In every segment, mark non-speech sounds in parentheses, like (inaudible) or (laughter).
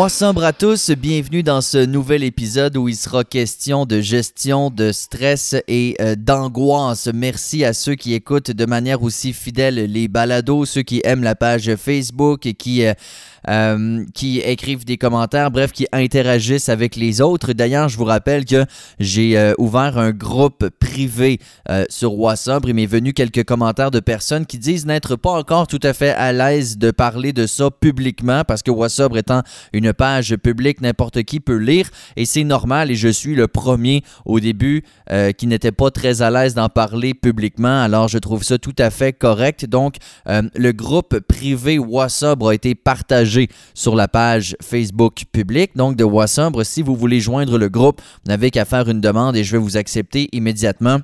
What's à tous, bienvenue dans ce nouvel épisode où il sera question de gestion de stress et euh, d'angoisse. Merci à ceux qui écoutent de manière aussi fidèle les balados, ceux qui aiment la page Facebook et qui... Euh, euh, qui écrivent des commentaires, bref, qui interagissent avec les autres. D'ailleurs, je vous rappelle que j'ai euh, ouvert un groupe privé euh, sur WhatsApp. Il m'est venu quelques commentaires de personnes qui disent n'être pas encore tout à fait à l'aise de parler de ça publiquement parce que WhatsApp étant une page publique, n'importe qui peut lire et c'est normal et je suis le premier au début qui n'était pas très à l'aise d'en parler publiquement. Alors, je trouve ça tout à fait correct. Donc, le groupe privé WhatsApp a été partagé sur la page Facebook publique, donc de Wassombre. Si vous voulez joindre le groupe, vous n'avez qu'à faire une demande et je vais vous accepter immédiatement.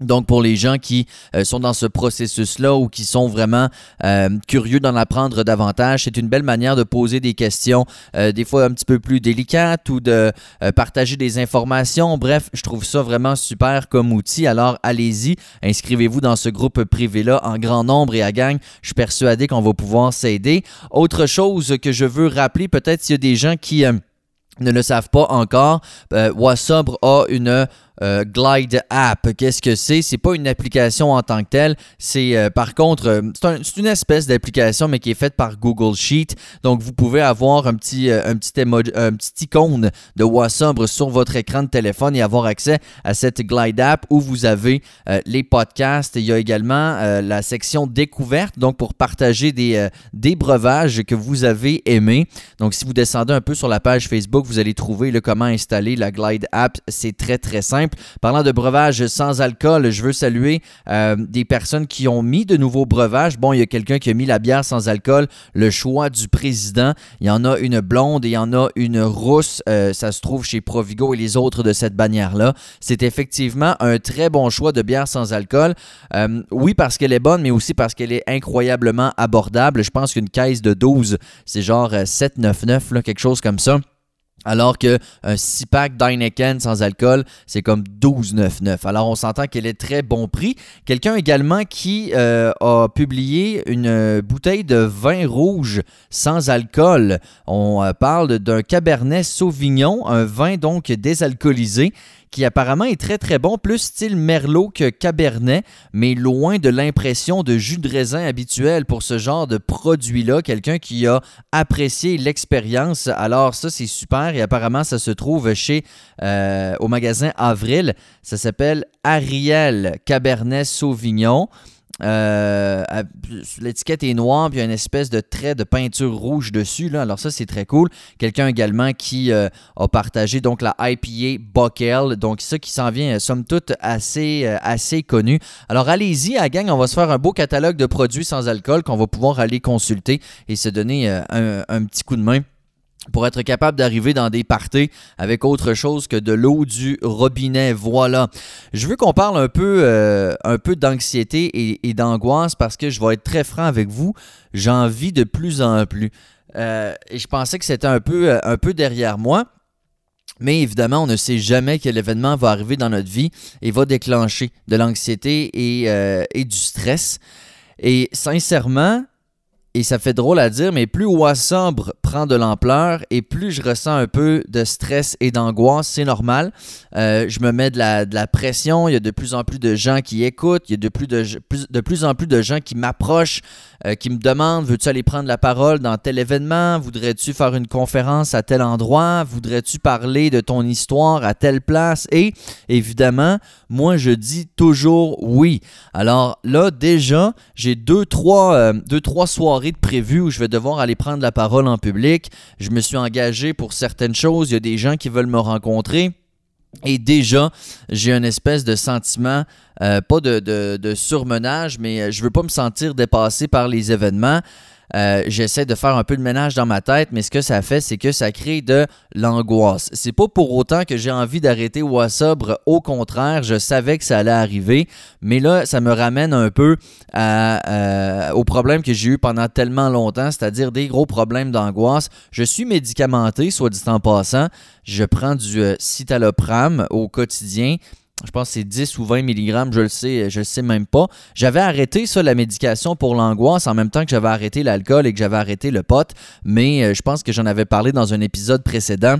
Donc pour les gens qui euh, sont dans ce processus-là ou qui sont vraiment euh, curieux d'en apprendre davantage, c'est une belle manière de poser des questions, euh, des fois un petit peu plus délicates ou de partager des informations. Bref, je trouve ça vraiment super comme outil. Alors allez-y, inscrivez-vous dans ce groupe privé-là en grand nombre et à gang. Je suis persuadé qu'on va pouvoir s'aider. Autre chose que je veux rappeler, peut-être s'il y a des gens qui ne le savent pas encore, Wassobre a une euh, Glide App. Qu'est-ce que c'est? C'est pas une application en tant que telle. C'est euh, par contre, euh, c'est une espèce d'application, mais qui est faite par Google Sheet. Donc, vous pouvez avoir un petit, un petit, un petit icône de WhatsApp sur votre écran de téléphone et avoir accès à cette Glide App où vous avez les podcasts. Il y a également la section découverte, donc pour partager des, des breuvages que vous avez aimés. Donc, si vous descendez un peu sur la page Facebook, vous allez trouver le comment installer la Glide App. C'est très, très simple. Parlant de breuvages sans alcool, je veux saluer euh, des personnes qui ont mis de nouveaux breuvages. Bon, il y a quelqu'un qui a mis la bière sans alcool, le choix du président. Il y en a une blonde et il y en a une rousse. Euh, ça se trouve chez Provigo et les autres de cette bannière-là. C'est effectivement un très bon choix de bière sans alcool. Euh, oui, parce qu'elle est bonne, mais aussi parce qu'elle est incroyablement abordable. Je pense qu'une caisse de 12, c'est genre 7,99, quelque chose comme ça. Alors qu'un 6-pack d'Heineken sans alcool, c'est comme 12,99. Alors on s'entend qu'elle est très bon prix. Quelqu'un également qui euh, a publié une bouteille de vin rouge sans alcool. On euh, parle d'un Cabernet Sauvignon, un vin donc désalcoolisé qui apparemment est très très bon, plus style Merlot que Cabernet, mais loin de l'impression de jus de raisin habituel pour ce genre de produit-là. Quelqu'un qui a apprécié l'expérience. Alors ça, c'est super et apparemment, ça se trouve chez euh, au magasin Avril. Ça s'appelle Ariel Cabernet Sauvignon. Euh, l'étiquette est noire, puis il y a une espèce de trait de peinture rouge dessus. Alors ça, c'est très cool. Quelqu'un également qui euh, a partagé donc la IPA Buckel. Donc ça qui s'en vient, euh, somme toute, assez, assez connu. Alors allez-y, à gang, on va se faire un beau catalogue de produits sans alcool qu'on va pouvoir aller consulter et se donner un petit coup de main pour être capable d'arriver dans des parties avec autre chose que de l'eau du robinet. Voilà. Je veux qu'on parle un peu, euh, un peu d'anxiété et, d'angoisse parce que je vais être très franc avec vous. J'en vis de plus en plus. Euh, et je pensais que c'était un peu, euh, un peu derrière moi. Mais évidemment, on ne sait jamais quel événement va arriver dans notre vie et va déclencher de l'anxiété et, et du stress. Et sincèrement, et ça fait drôle à dire, mais plus Wassobre prend de l'ampleur et plus je ressens un peu de stress et d'angoisse, c'est normal. Euh, je me mets de la, pression, il y a de plus en plus de gens qui écoutent, il y a de plus, de, de plus en plus de gens qui m'approchent, euh, qui me demandent veux-tu aller prendre la parole dans tel événement? Voudrais-tu faire une conférence à tel endroit? Voudrais-tu parler de ton histoire à telle place? Et évidemment, moi je dis toujours oui. Alors là, déjà, j'ai deux, trois, euh, deux, trois soirées de prévu où je vais devoir aller prendre la parole en public. Je me suis engagé pour certaines choses. Il y a des gens qui veulent me rencontrer. Et déjà, j'ai une espèce de sentiment, euh, pas de, de, surmenage, mais euh, je veux pas me sentir dépassé par les événements. Euh, j'essaie de faire un peu de ménage dans ma tête, mais ce que ça fait, c'est que ça crée de l'angoisse. C'est pas pour autant que j'ai envie d'arrêter Wassobre. Au contraire, je savais que ça allait arriver, mais là, ça me ramène un peu au problème que j'ai eu pendant tellement longtemps, c'est-à-dire des gros problèmes d'angoisse. Je suis médicamenté, soit dit en passant. Je prends du euh, citalopram au quotidien je pense que c'est 10 ou 20 mg, je le sais, je le sais même pas. J'avais arrêté ça, la médication pour l'angoisse, en même temps que j'avais arrêté l'alcool et que j'avais arrêté le pot, mais euh, je pense que j'en avais parlé dans un épisode précédent.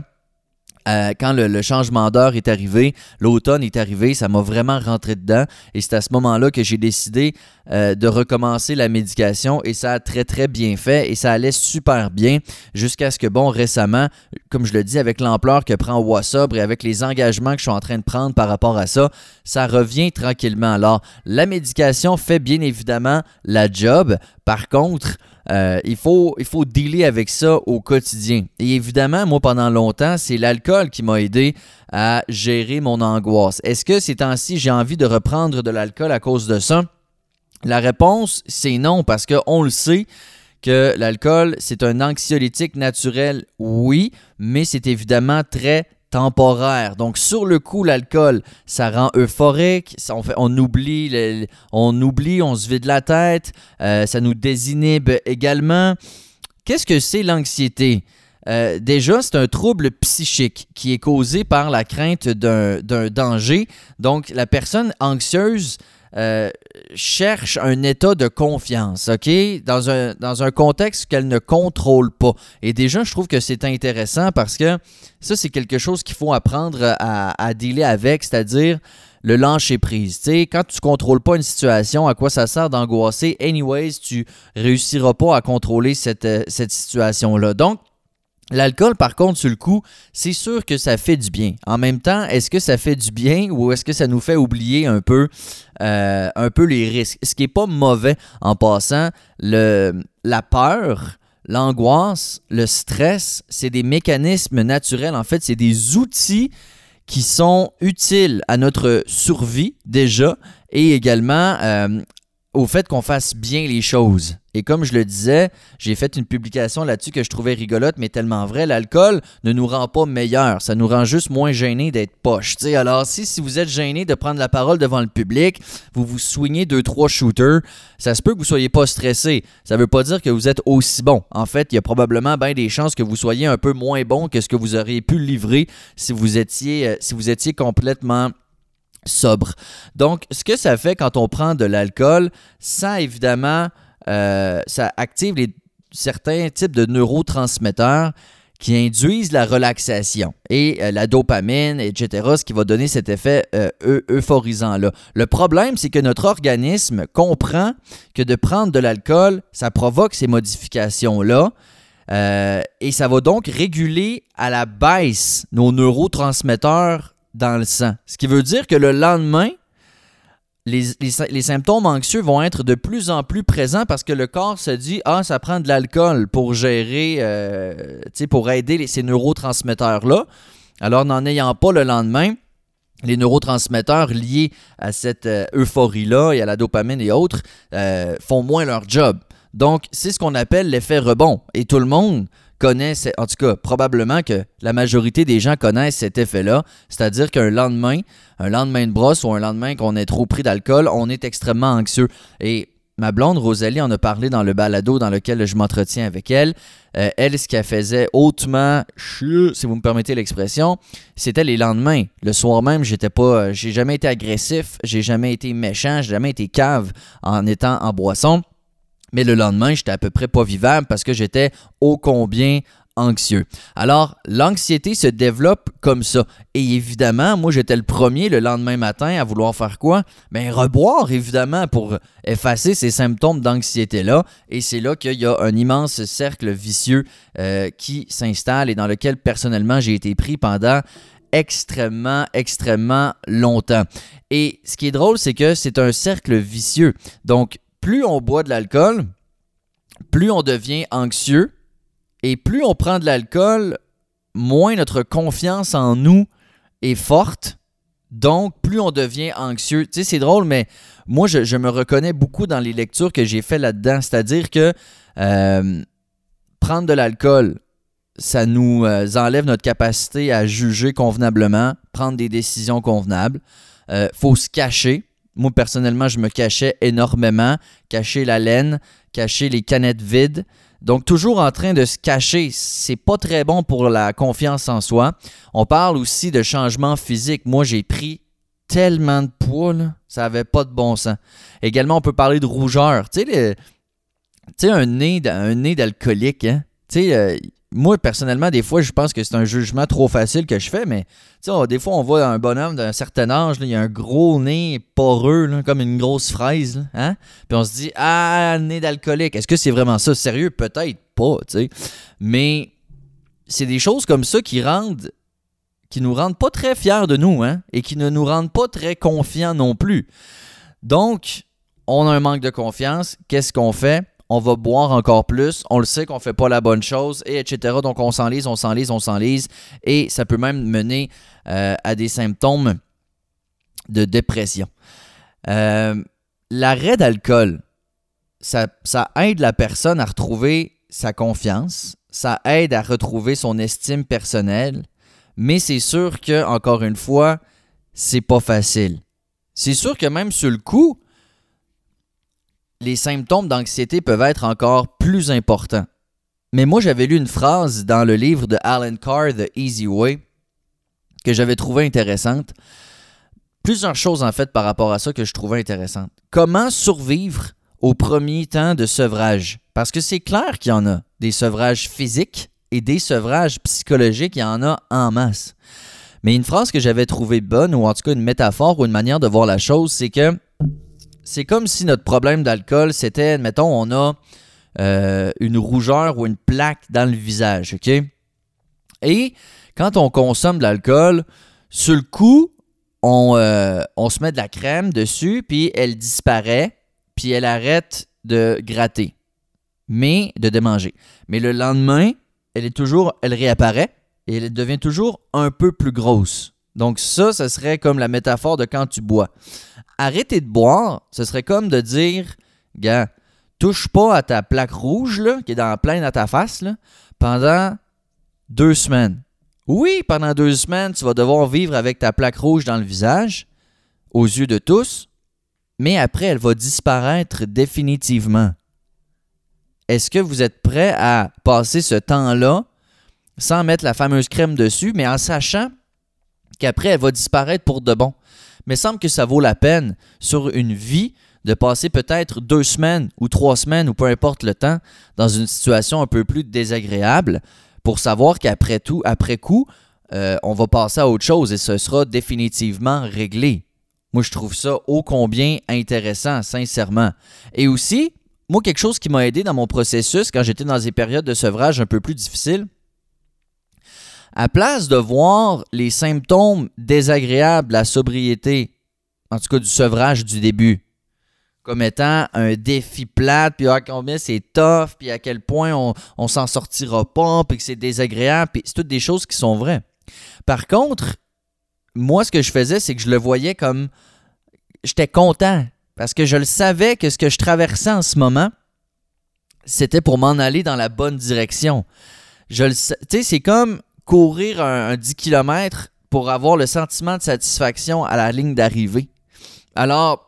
Euh, quand le, changement d'heure est arrivé, l'automne est arrivé, ça m'a vraiment rentré dedans. Et c'est à ce moment-là que j'ai décidé euh, de recommencer la médication et ça a très très bien fait et ça allait super bien jusqu'à ce que, bon, récemment, comme je le dis, avec l'ampleur que prend Wassobre et avec les engagements que je suis en train de prendre par rapport à ça, ça revient tranquillement. Alors, la médication fait bien évidemment la job. Par contre, euh, il, faut, il faut dealer avec ça au quotidien. Et évidemment, moi, pendant longtemps, c'est l'alcool qui m'a aidé à gérer mon angoisse. Est-ce que ces temps-ci, j'ai envie de reprendre de l'alcool à cause de ça? La réponse, c'est non, parce qu'on le sait que l'alcool, c'est un anxiolytique naturel, oui, mais c'est évidemment très temporaire. Donc, sur le coup, l'alcool, ça rend euphorique, on, oublie, on se vide la tête, euh, ça nous désinhibe également. Qu'est-ce que c'est l'anxiété? Euh, déjà, c'est un trouble psychique qui est causé par la crainte d'un danger. Donc, la personne anxieuse euh, cherche un état de confiance, OK? Dans un, contexte qu'elle ne contrôle pas. Et déjà, je trouve que c'est intéressant parce que ça, c'est quelque chose qu'il faut apprendre à, à dealer avec, c'est-à-dire le lâcher prise. sais, quand tu contrôles pas une situation, à quoi ça sert d'angoisser? Anyways, tu réussiras pas à contrôler cette, euh, cette situation-là. Donc, L'alcool, par contre, sur le coup, c'est sûr que ça fait du bien. En même temps, est-ce que ça fait du bien ou est-ce que ça nous fait oublier un peu, euh, un peu les risques? Ce qui n'est pas mauvais en passant, le, la peur, l'angoisse, le stress, c'est des mécanismes naturels. En fait, c'est des outils qui sont utiles à notre survie déjà et également euh, au fait qu'on fasse bien les choses. Et comme je le disais, j'ai fait une publication là-dessus que je trouvais rigolote, mais tellement vrai. L'alcool ne nous rend pas meilleur, ça nous rend juste moins gênés d'être poche. alors, si, si vous êtes gêné de prendre la parole devant le public, vous vous soignez deux, trois shooters, ça se peut que vous soyez pas stressé. Ça veut pas dire que vous êtes aussi bon. En fait, il y a probablement bien des chances que vous soyez un peu moins bon que ce que vous auriez pu livrer si vous étiez, euh, si vous étiez complètement sobre. Donc, ce que ça fait quand on prend de l'alcool, ça évidemment, euh, ça active les, certains types de neurotransmetteurs qui induisent la relaxation et euh, la dopamine, etc., ce qui va donner cet effet euh, euphorisant-là. Le problème, c'est que notre organisme comprend que de prendre de l'alcool, ça provoque ces modifications-là. et ça va donc réguler à la baisse nos neurotransmetteurs dans le sang. Ce qui veut dire que le lendemain, les, symptômes anxieux vont être de plus en plus présents parce que le corps se dit Ah, ça prend de l'alcool pour gérer, euh, pour aider ces neurotransmetteurs-là. Alors, n'en ayant pas le lendemain, les neurotransmetteurs liés à cette euh, euphorie-là et à la dopamine et autres euh, font moins leur job. Donc, c'est ce qu'on appelle l'effet rebond. Et tout le monde connaissent, en tout cas probablement que la majorité des gens connaissent cet effet-là, c'est-à-dire qu'un lendemain, un lendemain de brosse ou un lendemain qu'on est trop pris d'alcool, on est extrêmement anxieux. Et ma blonde Rosalie en a parlé dans le balado dans lequel je m'entretiens avec elle. Euh, elle, ce qu'elle faisait hautement si vous me permettez l'expression, c'était les lendemains. Le soir même, j'étais pas, euh, j'ai jamais été agressif, j'ai jamais été méchant, j'ai jamais été cave en étant en boisson. Mais le lendemain, j'étais à peu près pas vivable parce que j'étais ô combien anxieux. Alors, l'anxiété se développe comme ça. Et évidemment, moi, j'étais le premier le lendemain matin à vouloir faire quoi? Bien, reboire, évidemment, pour effacer ces symptômes d'anxiété-là. Et c'est là qu'il y a un immense cercle vicieux euh, qui s'installe et dans lequel, personnellement, j'ai été pris pendant extrêmement, extrêmement longtemps. Et ce qui est drôle, c'est que c'est un cercle vicieux. Donc, plus on boit de l'alcool, plus on devient anxieux et plus on prend de l'alcool, moins notre confiance en nous est forte. Donc, plus on devient anxieux. Tu sais, c'est drôle, mais moi, je, me reconnais beaucoup dans les lectures que j'ai fait là-dedans. C'est-à-dire que euh, prendre de l'alcool, ça nous euh, enlève notre capacité à juger convenablement, prendre des décisions convenables. Euh, faut se cacher. Moi, personnellement, je me cachais énormément, cacher la laine, cacher les canettes vides. Donc, toujours en train de se cacher, c'est pas très bon pour la confiance en soi. On parle aussi de changement physique. Moi, j'ai pris tellement de poids, ça avait pas de bon sens. Également, on peut parler de rougeur. Tu sais, un nez, un nez d'alcoolique, hein? Tu sais, euh, moi, personnellement, des fois, je pense que c'est un jugement trop facile que je fais, mais des fois, on voit un bonhomme d'un certain âge, il a un gros nez poreux, comme une grosse fraise, hein? puis on se dit Ah, nez d'alcoolique. Est-ce que c'est vraiment ça? Sérieux? Peut-être pas, tu sais. Mais c'est des choses comme ça qui rendent qui nous rendent pas très fiers de nous, hein? Et qui ne nous rendent pas très confiants non plus. Donc, on a un manque de confiance. Qu'est-ce qu'on fait? On va boire encore plus, on le sait qu'on fait pas la bonne chose, et etc. Donc on s'enlise, on s'enlise, on s'enlise, et ça peut même mener euh, à des symptômes de dépression. Euh, l'arrêt d'alcool, ça, ça aide la personne à retrouver sa confiance, ça aide à retrouver son estime personnelle, mais c'est sûr que, encore une fois, c'est pas facile. C'est sûr que même sur le coup, les symptômes d'anxiété peuvent être encore plus importants. Mais moi, j'avais lu une phrase dans le livre de Alan Carr, The Easy Way, que j'avais trouvé intéressante. Plusieurs choses, en fait, par rapport à ça que je trouvais intéressantes. Comment survivre au premier temps de sevrage? Parce que c'est clair qu'il y en a des sevrages physiques et des sevrages psychologiques, il y en a en masse. Mais une phrase que j'avais trouvée bonne, ou en tout cas une métaphore ou une manière de voir la chose, c'est que c'est comme si notre problème d'alcool, c'était, mettons, on a euh, une rougeur ou une plaque dans le visage, OK? Et quand on consomme de l'alcool, sur le coup, on, euh, on, se met de la crème dessus, puis elle disparaît, puis elle arrête de gratter, mais de démanger. Mais le lendemain, elle est toujours, elle réapparaît et elle devient toujours un peu plus grosse. Donc ça, ce serait comme la métaphore de quand tu bois. Arrêter de boire, ce serait comme de dire, gars, touche pas à ta plaque rouge qui est dans plein à ta face pendant deux semaines. Oui, pendant deux semaines, tu vas devoir vivre avec ta plaque rouge dans le visage, aux yeux de tous, mais après, elle va disparaître définitivement. Est-ce que vous êtes prêt à passer ce temps-là sans mettre la fameuse crème dessus, mais en sachant qu'après, elle va disparaître pour de bon. Mais semble que ça vaut la peine sur une vie de passer peut-être deux semaines ou trois semaines ou peu importe le temps dans une situation un peu plus désagréable pour savoir qu'après tout, après coup, euh, on va passer à autre chose et ce sera définitivement réglé. Moi, je trouve ça ô combien intéressant, sincèrement. Et aussi, moi, quelque chose qui m'a aidé dans mon processus quand j'étais dans des périodes de sevrage un peu plus difficiles, à place de voir les symptômes désagréables de la sobriété, en tout cas du sevrage du début, comme étant un défi plate, puis à combien c'est tough, puis à quel point on, s'en sortira pas, puis que c'est désagréable, puis c'est toutes des choses qui sont vraies. Par contre, moi, ce que je faisais, c'est que je le voyais comme. J'étais content, parce que je le savais que ce que je traversais en ce moment, c'était pour m'en aller dans la bonne direction. Je le sais, c'est comme courir un, 10 km pour avoir le sentiment de satisfaction à la ligne d'arrivée. Alors,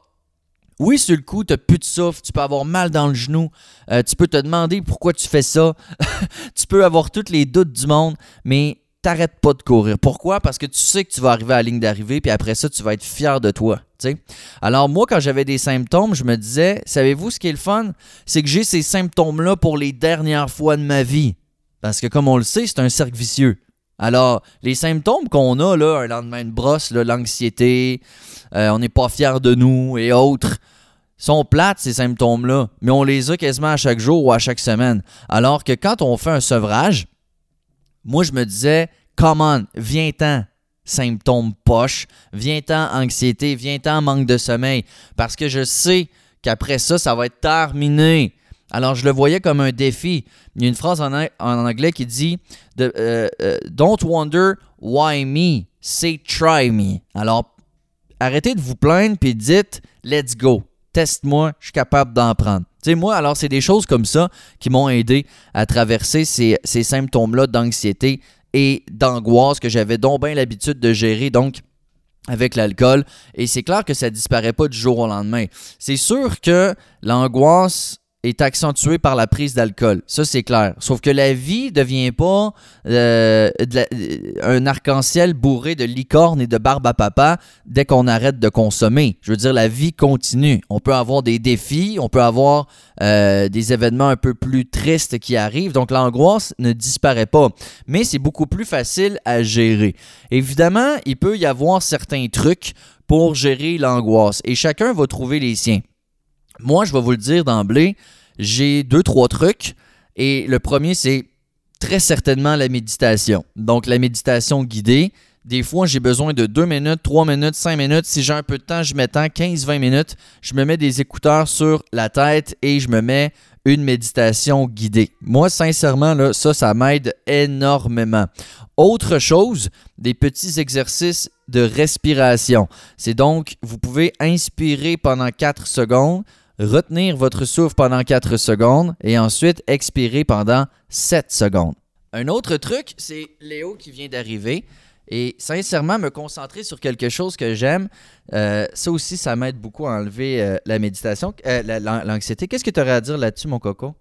oui, sur le coup, tu n'as plus de souffle, tu peux avoir mal dans le genou, euh, tu peux te demander pourquoi tu fais ça, (laughs) tu peux avoir tous les doutes du monde, mais t'arrêtes pas de courir. Pourquoi? Parce que tu sais que tu vas arriver à la ligne d'arrivée, puis après ça, tu vas être fier de toi. Alors moi, quand j'avais des symptômes, je me disais, savez-vous ce qui est le fun? C'est que j'ai ces symptômes-là pour les dernières fois de ma vie. Parce que comme on le sait, c'est un cercle vicieux. Alors, les symptômes qu'on a, là, un lendemain de brosse, l'anxiété, euh, on n'est pas fier de nous et autres, sont plates, ces symptômes-là, mais on les a quasiment à chaque jour ou à chaque semaine. Alors que quand on fait un sevrage, moi, je me disais, come on, viens-t'en, symptômes poches, viens-t'en, anxiété, viens-t'en, manque de sommeil, parce que je sais qu'après ça, ça va être terminé. Alors, je le voyais comme un défi. Il y a une phrase en, anglais qui dit euh, euh, Don't wonder why me, say try me. Alors, arrêtez de vous plaindre puis dites Let's go, teste-moi, je suis capable d'en prendre. Tu sais, moi, alors, c'est des choses comme ça qui m'ont aidé à traverser ces, symptômes-là d'anxiété et d'angoisse que j'avais donc bien l'habitude de gérer. Donc, avec l'alcool. Et c'est clair que ça disparaît pas du jour au lendemain. C'est sûr que l'angoisse est accentué par la prise d'alcool. Ça, c'est clair. Sauf que la vie ne devient pas euh, un arc-en-ciel bourré de licorne et de barbe à papa dès qu'on arrête de consommer. Je veux dire, la vie continue. On peut avoir des défis, on peut avoir euh, des événements un peu plus tristes qui arrivent. Donc, l'angoisse ne disparaît pas. Mais c'est beaucoup plus facile à gérer. Évidemment, il peut y avoir certains trucs pour gérer l'angoisse et chacun va trouver les siens. Moi, je vais vous le dire d'emblée, j'ai deux, trois trucs. Et le premier, c'est très certainement la méditation. Donc, la méditation guidée. Des fois, j'ai besoin de deux minutes, trois minutes, cinq minutes. Si j'ai un peu de temps, je m'étends 15-20 minutes. Je me mets des écouteurs sur la tête et je me mets une méditation guidée. Moi, sincèrement, là, ça, ça m'aide énormément. Autre chose, des petits exercices de respiration. C'est donc, vous pouvez inspirer pendant 4 secondes, retenir votre souffle pendant 4 secondes et ensuite expirer pendant 7 secondes. Un autre truc, c'est Léo qui vient d'arriver. Et sincèrement, me concentrer sur quelque chose que j'aime, euh, ça aussi, ça m'aide beaucoup à enlever euh, la méditation, euh, l'anxiété. Qu'est-ce que tu aurais à dire là-dessus, mon coco?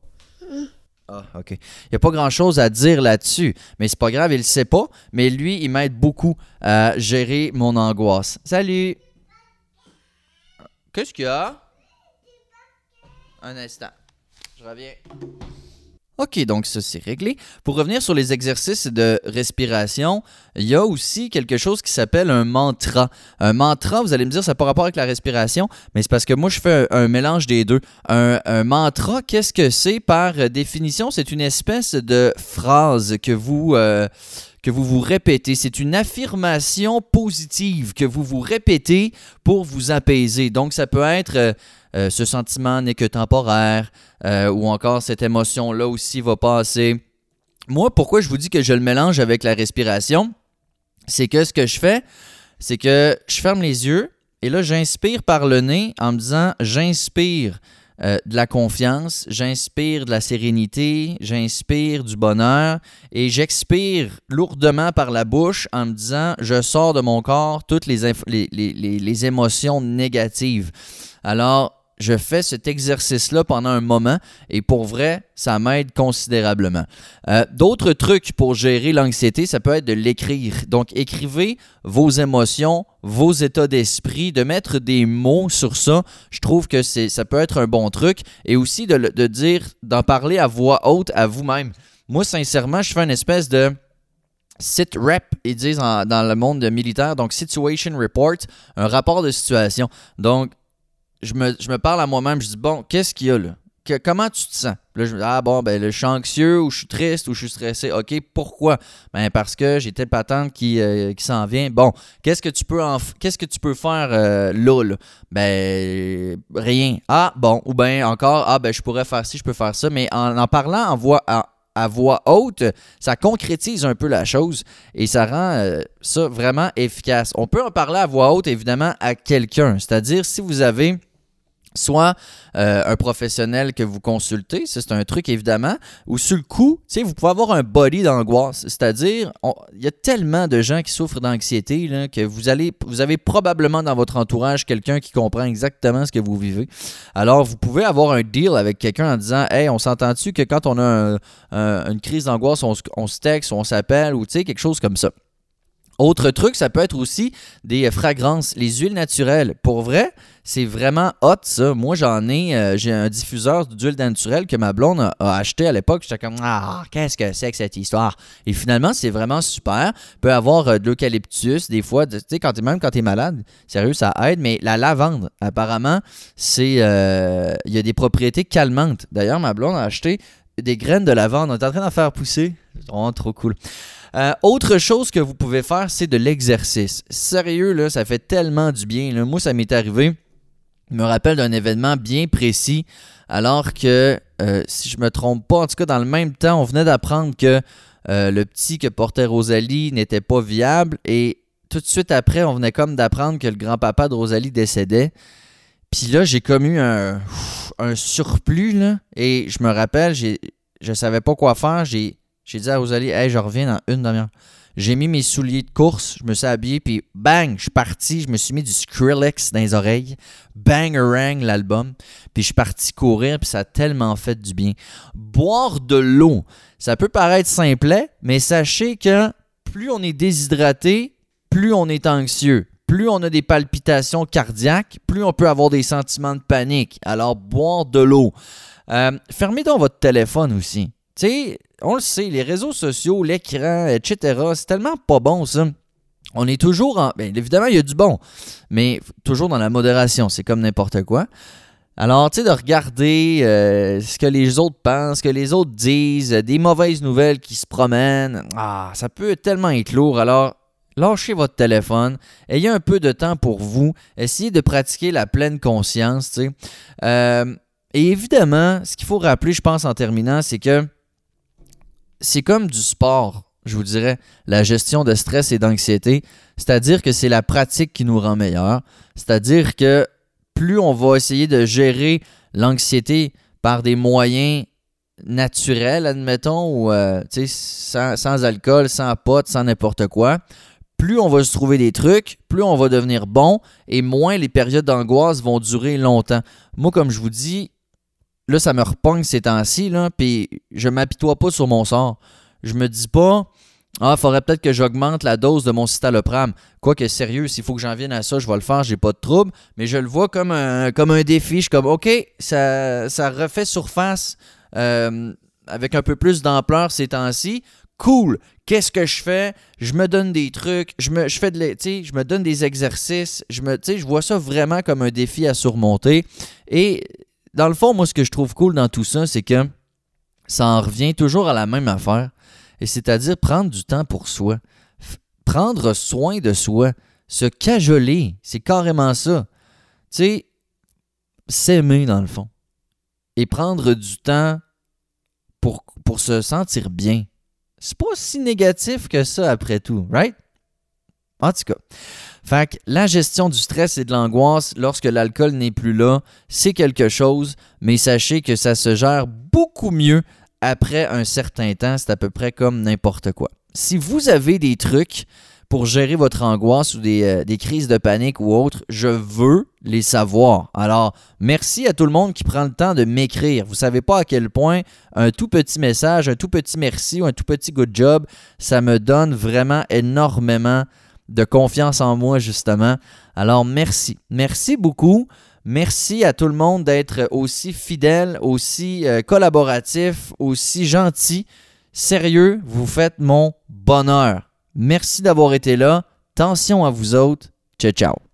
Ah, OK. Il n'y a pas grand-chose à dire là-dessus, mais c'est pas grave, il le sait pas. Mais lui, il m'aide beaucoup à gérer mon angoisse. Salut! Qu'est-ce qu'il y a? Un instant. Je reviens. OK, donc ça c'est réglé. Pour revenir sur les exercices de respiration, il y a aussi quelque chose qui s'appelle un mantra. Un mantra, vous allez me dire, ça n'a pas rapport avec la respiration, mais c'est parce que moi je fais un, mélange des deux. Un, mantra, qu'est-ce que c'est? Par définition? C'est une espèce de phrase que vous... Euh, que vous vous répétez. C'est une affirmation positive que vous vous répétez pour vous apaiser. Donc, ça peut être euh, ce sentiment n'est que temporaire, euh, ou encore cette émotion-là aussi va passer. Moi, pourquoi je vous dis que je le mélange avec la respiration, c'est que ce que je fais, c'est que je ferme les yeux et là, j'inspire par le nez en me disant, j'inspire euh, de la confiance, j'inspire de la sérénité, j'inspire du bonheur et j'expire lourdement par la bouche en me disant je sors de mon corps toutes les, les, les émotions négatives. Alors, je fais cet exercice-là pendant un moment et pour vrai, ça m'aide considérablement. Euh, d'autres trucs pour gérer l'anxiété, ça peut être de l'écrire. Donc, écrivez vos émotions, vos états d'esprit, de mettre des mots sur ça. Je trouve que ça peut être un bon truc et aussi de, de dire, d'en parler à voix haute à vous-même. Moi, sincèrement, je fais une espèce de sit rep, ils disent dans le monde militaire, donc situation report, un rapport de situation. Donc, je me, parle à moi-même, je dis, bon, qu'est-ce qu'il y a là? comment tu te sens? Là, je me dis, ah bon, ben, je suis anxieux ou je suis triste ou je suis stressé. OK, pourquoi? Ben, parce que j'ai telle patente qui, euh, qui s'en vient. Bon, qu'est-ce que tu peux qu'est-ce que tu peux faire euh, là, Ben, rien. Ah, bon, ou bien encore, ah, ben, je pourrais faire ci, je peux faire ça. Mais en en parlant en voix, à voix haute, ça concrétise un peu la chose et ça rend euh, ça vraiment efficace. On peut en parler à voix haute, évidemment, à quelqu'un. C'est-à-dire, si vous avez soit euh, un professionnel que vous consultez, c'est un truc évidemment, ou sur le coup, vous pouvez avoir un body d'angoisse, c'est-à-dire il y a tellement de gens qui souffrent d'anxiété que vous avez probablement dans votre entourage quelqu'un qui comprend exactement ce que vous vivez. Alors vous pouvez avoir un deal avec quelqu'un en disant "Hey, on s'entend-tu que quand on a une crise d'angoisse, on, se texte, on s'appelle ou quelque chose comme ça." Autre truc, ça peut être aussi des fragrances, les huiles naturelles. Pour vrai, c'est vraiment hot ça. Moi, j'en ai, euh, j'ai un diffuseur d'huile naturelle que ma blonde a, acheté à l'époque. J'étais comme, ah, qu'est-ce que c'est que cette histoire? Et finalement, c'est vraiment super. Peut avoir euh, de l'eucalyptus, des fois, tu sais, quand même quand t'es malade, sérieux, ça aide. Mais la lavande, apparemment, c'est, euh, il y a des propriétés calmantes. D'ailleurs, ma blonde a acheté des graines de lavande. On est en train d'en faire pousser. C'est trop cool. Euh, autre chose que vous pouvez faire, c'est de l'exercice. Sérieux, là, ça fait tellement du bien. Moi, ça m'est arrivé. Je me rappelle d'un événement bien précis, alors que, euh, si je me trompe pas, en tout cas, dans le même temps, on venait d'apprendre que euh, le petit que portait Rosalie n'était pas viable et tout de suite après, on venait comme d'apprendre que le grand-papa de Rosalie décédait. Puis là, j'ai comme eu un, un surplus, là, et je me rappelle, je savais pas quoi faire. J'ai J'ai dit à Rosalie, hey, je reviens dans une demi-heure. J'ai mis mes souliers de course, je me suis habillé, puis bang, je suis parti, je me suis mis du Skrillex dans les oreilles, bang rang l'album, puis je suis parti courir, puis ça a tellement fait du bien. Boire de l'eau, ça peut paraître simplet, mais sachez que plus on est déshydraté, plus on est anxieux. Plus on a des palpitations cardiaques, plus on peut avoir des sentiments de panique. Alors, boire de l'eau. Euh, fermez donc votre téléphone aussi. Tu sais, on le sait, les réseaux sociaux, l'écran, etc., c'est tellement pas bon ça. On est toujours en. Bien, évidemment, il y a du bon, mais toujours dans la modération. C'est comme n'importe quoi. Alors, tu sais, de regarder euh, ce que les autres pensent, ce que les autres disent, des mauvaises nouvelles qui se promènent, ah, ça peut tellement être lourd. Alors, lâchez votre téléphone, ayez un peu de temps pour vous, essayez de pratiquer la pleine conscience, tu sais. Euh, et évidemment, ce qu'il faut rappeler, je pense, en terminant, c'est que c'est comme du sport, je vous dirais, la gestion de stress et d'anxiété. C'est-à-dire que c'est la pratique qui nous rend meilleurs. C'est-à-dire que plus on va essayer de gérer l'anxiété par des moyens naturels, admettons, ou euh, sans, sans, alcool, sans potes, sans n'importe quoi, plus on va se trouver des trucs, plus on va devenir bon et moins les périodes d'angoisse vont durer longtemps. Moi, comme je vous dis, là, ça me repogne ces temps-ci, là, puis je m'apitoie pas sur mon sort. Je me dis pas, ah, faudrait peut-être que j'augmente la dose de mon citalopram. Quoique, sérieux, s'il faut que j'en vienne à ça, je vais le faire, j'ai pas de trouble. Mais je le vois comme un, comme un défi. Je suis comme, OK, ça, ça refait surface euh, avec un peu plus d'ampleur ces temps-ci. Cool. Qu'est-ce que je fais? Je me donne des trucs, je me, fais de je me donne des exercices, je me, je vois ça vraiment comme un défi à surmonter. Et dans le fond, moi, ce que je trouve cool dans tout ça, c'est que ça en revient toujours à la même affaire. Et c'est-à-dire prendre du temps pour soi. prendre soin de soi. Se cajoler. C'est carrément ça. Tu sais, s'aimer dans le fond. Et prendre du temps pour, pour se sentir bien. C'est pas si négatif que ça après tout, right? En tout cas. Fait que la gestion du stress et de l'angoisse lorsque l'alcool n'est plus là, c'est quelque chose, mais sachez que ça se gère beaucoup mieux après un certain temps. C'est à peu près comme n'importe quoi. Si vous avez des trucs pour gérer votre angoisse ou des, euh, des, crises de panique ou autre, je veux les savoir. Alors, merci à tout le monde qui prend le temps de m'écrire. Vous savez pas à quel point un tout petit message, un tout petit merci ou un tout petit good job, ça me donne vraiment énormément de confiance en moi, justement. Alors, merci. Merci beaucoup. Merci à tout le monde d'être aussi fidèle, aussi euh, collaboratif, aussi gentil. Sérieux, vous faites mon bonheur. Merci d'avoir été là. Tension à vous autres. Ciao, ciao.